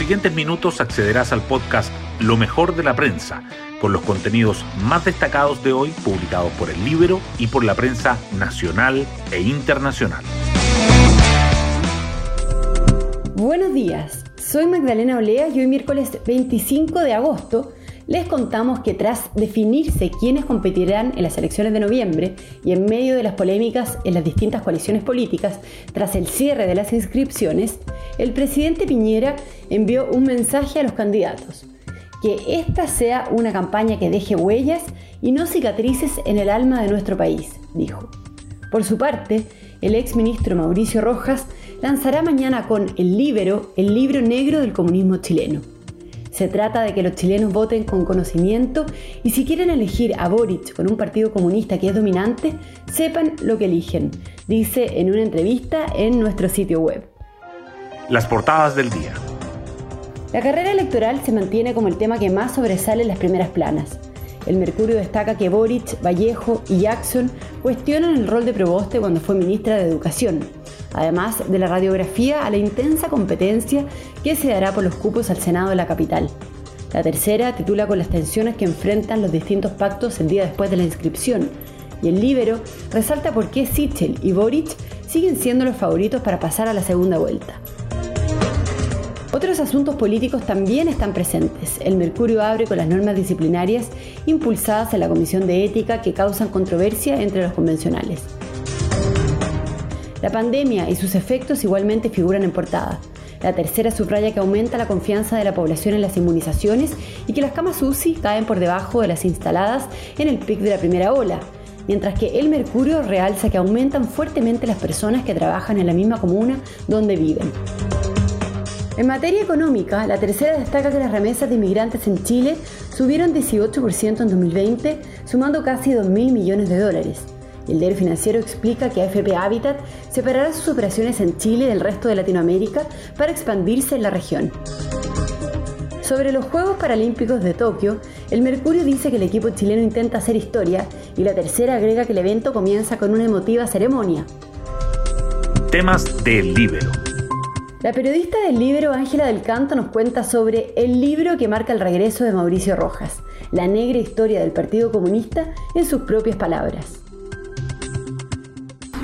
siguientes minutos accederás al podcast Lo mejor de la prensa, con los contenidos más destacados de hoy publicados por el Libro y por la prensa nacional e internacional. Buenos días, soy Magdalena Olea y hoy miércoles 25 de agosto les contamos que tras definirse quiénes competirán en las elecciones de noviembre y en medio de las polémicas en las distintas coaliciones políticas, tras el cierre de las inscripciones, el presidente Piñera envió un mensaje a los candidatos. Que esta sea una campaña que deje huellas y no cicatrices en el alma de nuestro país, dijo. Por su parte, el ex ministro Mauricio Rojas lanzará mañana con El Libero el libro negro del comunismo chileno. Se trata de que los chilenos voten con conocimiento y si quieren elegir a Boric con un partido comunista que es dominante, sepan lo que eligen, dice en una entrevista en nuestro sitio web. Las portadas del día. La carrera electoral se mantiene como el tema que más sobresale en las primeras planas. El Mercurio destaca que Boric, Vallejo y Jackson cuestionan el rol de Proboste cuando fue ministra de Educación, además de la radiografía a la intensa competencia que se dará por los cupos al Senado de la capital. La tercera titula con las tensiones que enfrentan los distintos pactos el día después de la inscripción, y el Libero resalta por qué Sichel y Boric siguen siendo los favoritos para pasar a la segunda vuelta. Otros asuntos políticos también están presentes. El Mercurio abre con las normas disciplinarias impulsadas en la Comisión de Ética que causan controversia entre los convencionales. La pandemia y sus efectos igualmente figuran en portada. La tercera subraya que aumenta la confianza de la población en las inmunizaciones y que las camas UCI caen por debajo de las instaladas en el pic de la primera ola, mientras que el Mercurio realza que aumentan fuertemente las personas que trabajan en la misma comuna donde viven. En materia económica, la tercera destaca que las remesas de inmigrantes en Chile subieron 18% en 2020, sumando casi 2.000 millones de dólares. El diario financiero explica que AFP Habitat separará sus operaciones en Chile del resto de Latinoamérica para expandirse en la región. Sobre los Juegos Paralímpicos de Tokio, el Mercurio dice que el equipo chileno intenta hacer historia y la tercera agrega que el evento comienza con una emotiva ceremonia. Temas del libro. La periodista del libro Ángela del Canto nos cuenta sobre el libro que marca el regreso de Mauricio Rojas, la negra historia del Partido Comunista en sus propias palabras.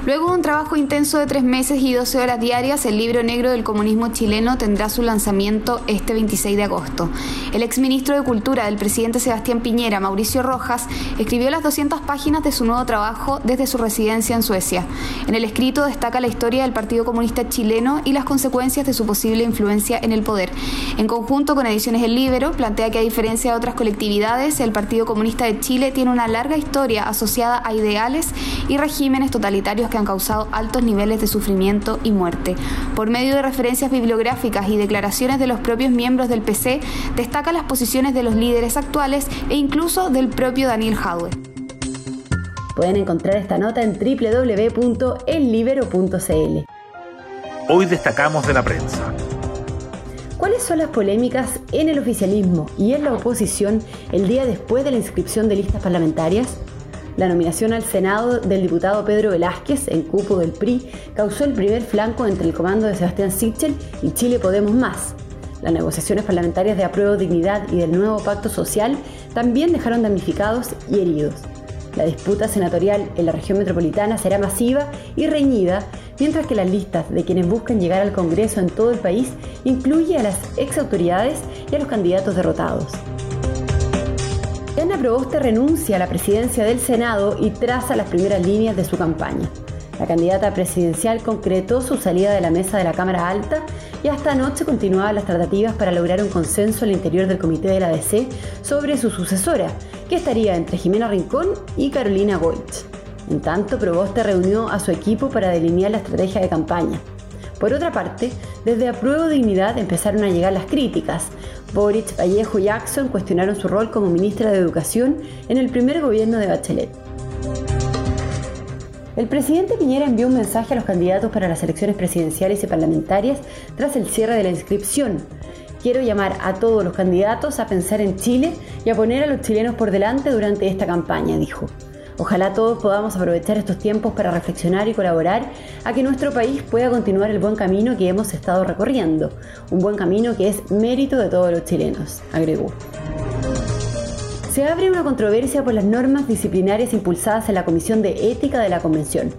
Luego de un trabajo intenso de tres meses y 12 horas diarias, el libro negro del comunismo chileno tendrá su lanzamiento este 26 de agosto. El exministro de Cultura del presidente Sebastián Piñera, Mauricio Rojas, escribió las 200 páginas de su nuevo trabajo desde su residencia en Suecia. En el escrito destaca la historia del Partido Comunista chileno y las consecuencias de su posible influencia en el poder. En conjunto con Ediciones El Libro, plantea que a diferencia de otras colectividades, el Partido Comunista de Chile tiene una larga historia asociada a ideales y regímenes totalitarios que han causado altos niveles de sufrimiento y muerte. Por medio de referencias bibliográficas y declaraciones de los propios miembros del PC, destaca las posiciones de los líderes actuales e incluso del propio Daniel Jadwe. Pueden encontrar esta nota en www.ellibero.cl. Hoy destacamos de la prensa. ¿Cuáles son las polémicas en el oficialismo y en la oposición el día después de la inscripción de listas parlamentarias? La nominación al Senado del diputado Pedro Velázquez, en cupo del PRI, causó el primer flanco entre el comando de Sebastián Sichel y Chile Podemos Más. Las negociaciones parlamentarias de apruebo dignidad y del nuevo pacto social también dejaron damnificados y heridos. La disputa senatorial en la región metropolitana será masiva y reñida, mientras que las listas de quienes buscan llegar al Congreso en todo el país incluye a las ex autoridades y a los candidatos derrotados. Ana Proboste renuncia a la presidencia del Senado y traza las primeras líneas de su campaña. La candidata presidencial concretó su salida de la mesa de la Cámara Alta y hasta anoche continuaban las tratativas para lograr un consenso al interior del comité de la ADC sobre su sucesora, que estaría entre Jimena Rincón y Carolina Goich. En tanto, Proboste reunió a su equipo para delinear la estrategia de campaña. Por otra parte, desde Apruebo Dignidad empezaron a llegar las críticas. Boric, Vallejo y Jackson cuestionaron su rol como ministra de Educación en el primer gobierno de Bachelet. El presidente Piñera envió un mensaje a los candidatos para las elecciones presidenciales y parlamentarias tras el cierre de la inscripción. Quiero llamar a todos los candidatos a pensar en Chile y a poner a los chilenos por delante durante esta campaña, dijo. Ojalá todos podamos aprovechar estos tiempos para reflexionar y colaborar a que nuestro país pueda continuar el buen camino que hemos estado recorriendo, un buen camino que es mérito de todos los chilenos, agregó. Se abre una controversia por las normas disciplinarias impulsadas en la Comisión de Ética de la Convención.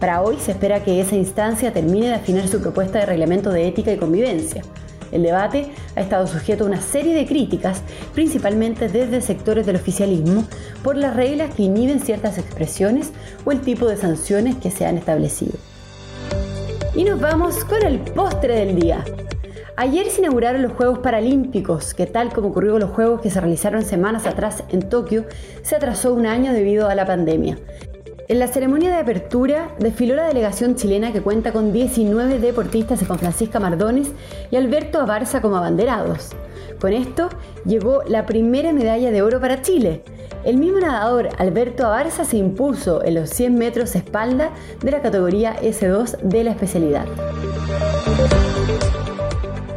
Para hoy se espera que esa instancia termine de afinar su propuesta de reglamento de ética y convivencia. El debate ha estado sujeto a una serie de críticas, principalmente desde sectores del oficialismo, por las reglas que inhiben ciertas expresiones o el tipo de sanciones que se han establecido. Y nos vamos con el postre del día. Ayer se inauguraron los Juegos Paralímpicos, que tal como ocurrió con los Juegos que se realizaron semanas atrás en Tokio, se atrasó un año debido a la pandemia. En la ceremonia de apertura desfiló la delegación chilena que cuenta con 19 deportistas con Francisca Mardones y Alberto Abarza como abanderados. Con esto llegó la primera medalla de oro para Chile. El mismo nadador Alberto Abarza se impuso en los 100 metros espalda de la categoría S2 de la especialidad.